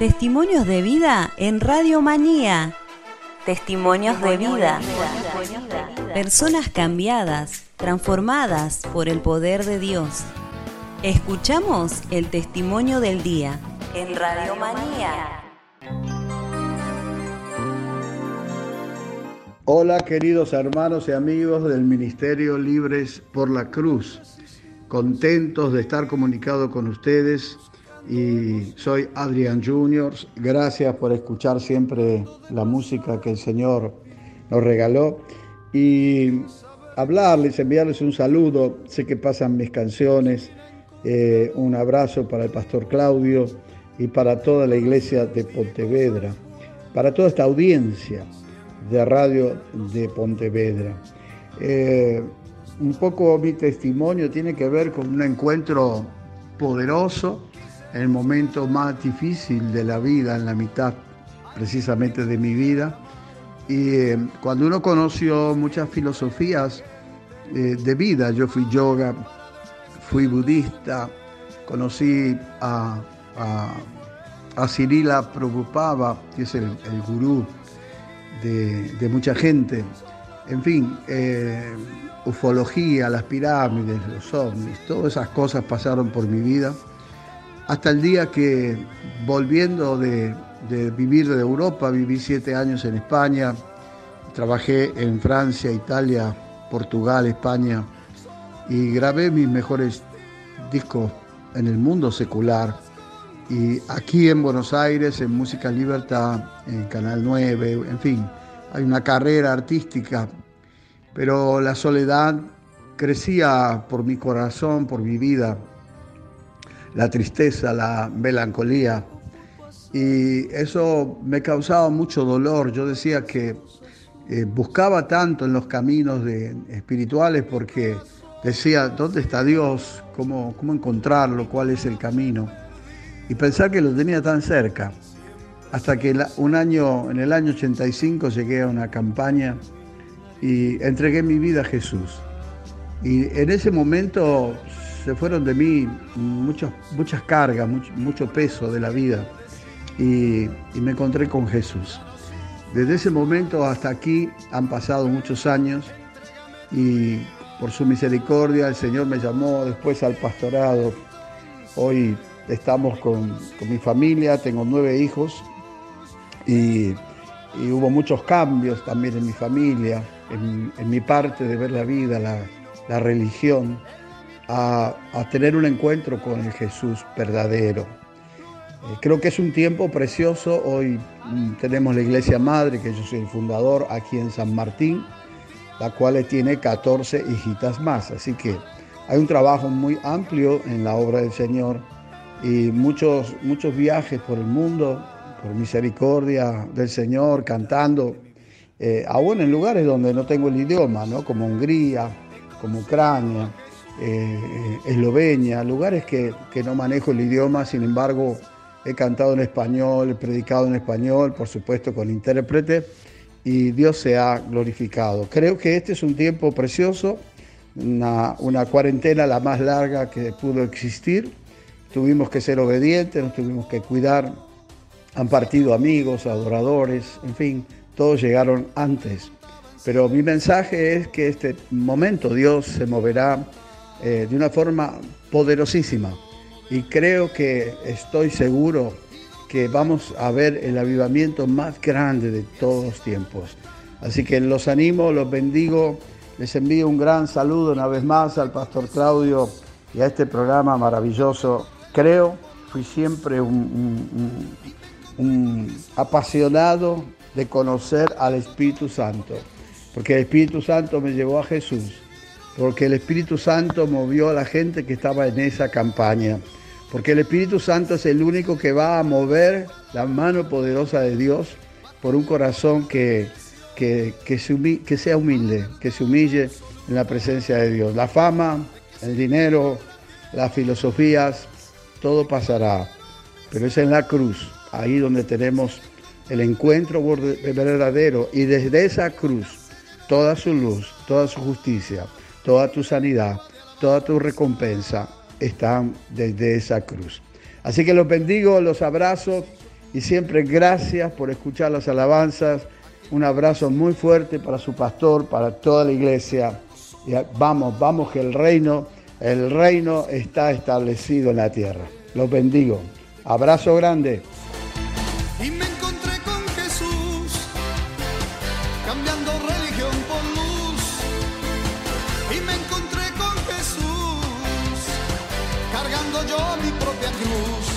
Testimonios de vida en Radio Manía. Testimonios de vida. Personas cambiadas, transformadas por el poder de Dios. Escuchamos el testimonio del día en Radio Manía. Hola queridos hermanos y amigos del Ministerio Libres por la Cruz. Contentos de estar comunicado con ustedes y soy Adrián Junior. Gracias por escuchar siempre la música que el Señor nos regaló y hablarles, enviarles un saludo. Sé que pasan mis canciones. Eh, un abrazo para el pastor Claudio y para toda la iglesia de Pontevedra, para toda esta audiencia de radio de Pontevedra. Eh, un poco mi testimonio tiene que ver con un encuentro poderoso el momento más difícil de la vida, en la mitad precisamente de mi vida. Y eh, cuando uno conoció muchas filosofías eh, de vida, yo fui yoga, fui budista, conocí a, a, a Cirila Prabhupada, que es el, el gurú de, de, mucha gente. En fin, eh, ufología, las pirámides, los ovnis, todas esas cosas pasaron por mi vida. Hasta el día que, volviendo de, vivir de Europa, viví siete años en España, trabajé en Francia, Italia, Portugal, España y grabé mis mejores discos en el mundo secular. Y aquí en Buenos Aires, en Música Libertad, en Canal 9, en fin, hay una carrera artística, pero la soledad crecía por mi corazón, por mi vida, la tristeza, la melancolía, y eso me causaba mucho dolor. Yo decía que eh, buscaba tanto en los caminos espirituales porque decía, ¿dónde está Dios? ¿Cómo, ¿Cómo encontrarlo? ¿Cuál es el camino? Y pensar que lo tenía tan cerca. Hasta que un año, en el año 85 llegué a una campaña y entregué mi vida a Jesús. Y en ese momento se fueron de mí muchas, muchas cargas, mucho, mucho peso de la vida y, me encontré con Jesús. Desde ese momento hasta aquí han pasado muchos años y por su misericordia el Señor me llamó después al pastorado. Hoy estamos con, con mi familia, tengo nueve hijos y, y, hubo muchos cambios también en mi familia, en, en mi parte de ver la vida, la, la religión, a, tener un encuentro con el Jesús verdadero. Eh, creo que es un tiempo precioso. Hoy mm, tenemos la iglesia madre, que yo soy el fundador, aquí en San Martín, la cual tiene 14 hijitas más. Así que hay un trabajo muy amplio en la obra del Señor y muchos, muchos viajes por el mundo, por misericordia del Señor, cantando, eh, aún en lugares donde no tengo el idioma, ¿no? como Hungría, como Ucrania, eh, Eslovenia, lugares que, no manejo el idioma, sin embargo, He cantado en español, he predicado en español, por supuesto con intérprete, y Dios se ha glorificado. Creo que este es un tiempo precioso, una, una cuarentena la más larga que pudo existir. Tuvimos que ser obedientes, nos tuvimos que cuidar. Han partido amigos, adoradores, en fin, todos llegaron antes. Pero mi mensaje es que este momento Dios se moverá eh, de una forma poderosísima y creo que estoy seguro que vamos a ver el avivamiento más grande de todos los tiempos. Así que los animo, los bendigo, les envío un gran saludo una vez más al pastor Claudio y a este programa maravilloso. Creo, fui siempre un, apasionado de conocer al Espíritu Santo, porque el Espíritu Santo me llevó a Jesús, porque el Espíritu Santo movió a la gente que estaba en esa campaña. Porque el Espíritu Santo es el único que va a mover la mano poderosa de Dios por un corazón que, que, que, sea humilde, que se humille en la presencia de Dios. La fama, el dinero, las filosofías, todo pasará, pero es en la cruz, ahí donde tenemos el encuentro verdadero. Y desde esa cruz toda su luz, toda su justicia, toda tu sanidad, toda tu recompensa están desde esa cruz. Así que los bendigo, los abrazo y siempre gracias por escuchar las alabanzas. Un abrazo muy fuerte para su pastor, para toda la iglesia. Y vamos, vamos que el reino, el reino está establecido en la tierra. Los bendigo. Abrazo grande. se llenó de risa y mi lengua de alabanza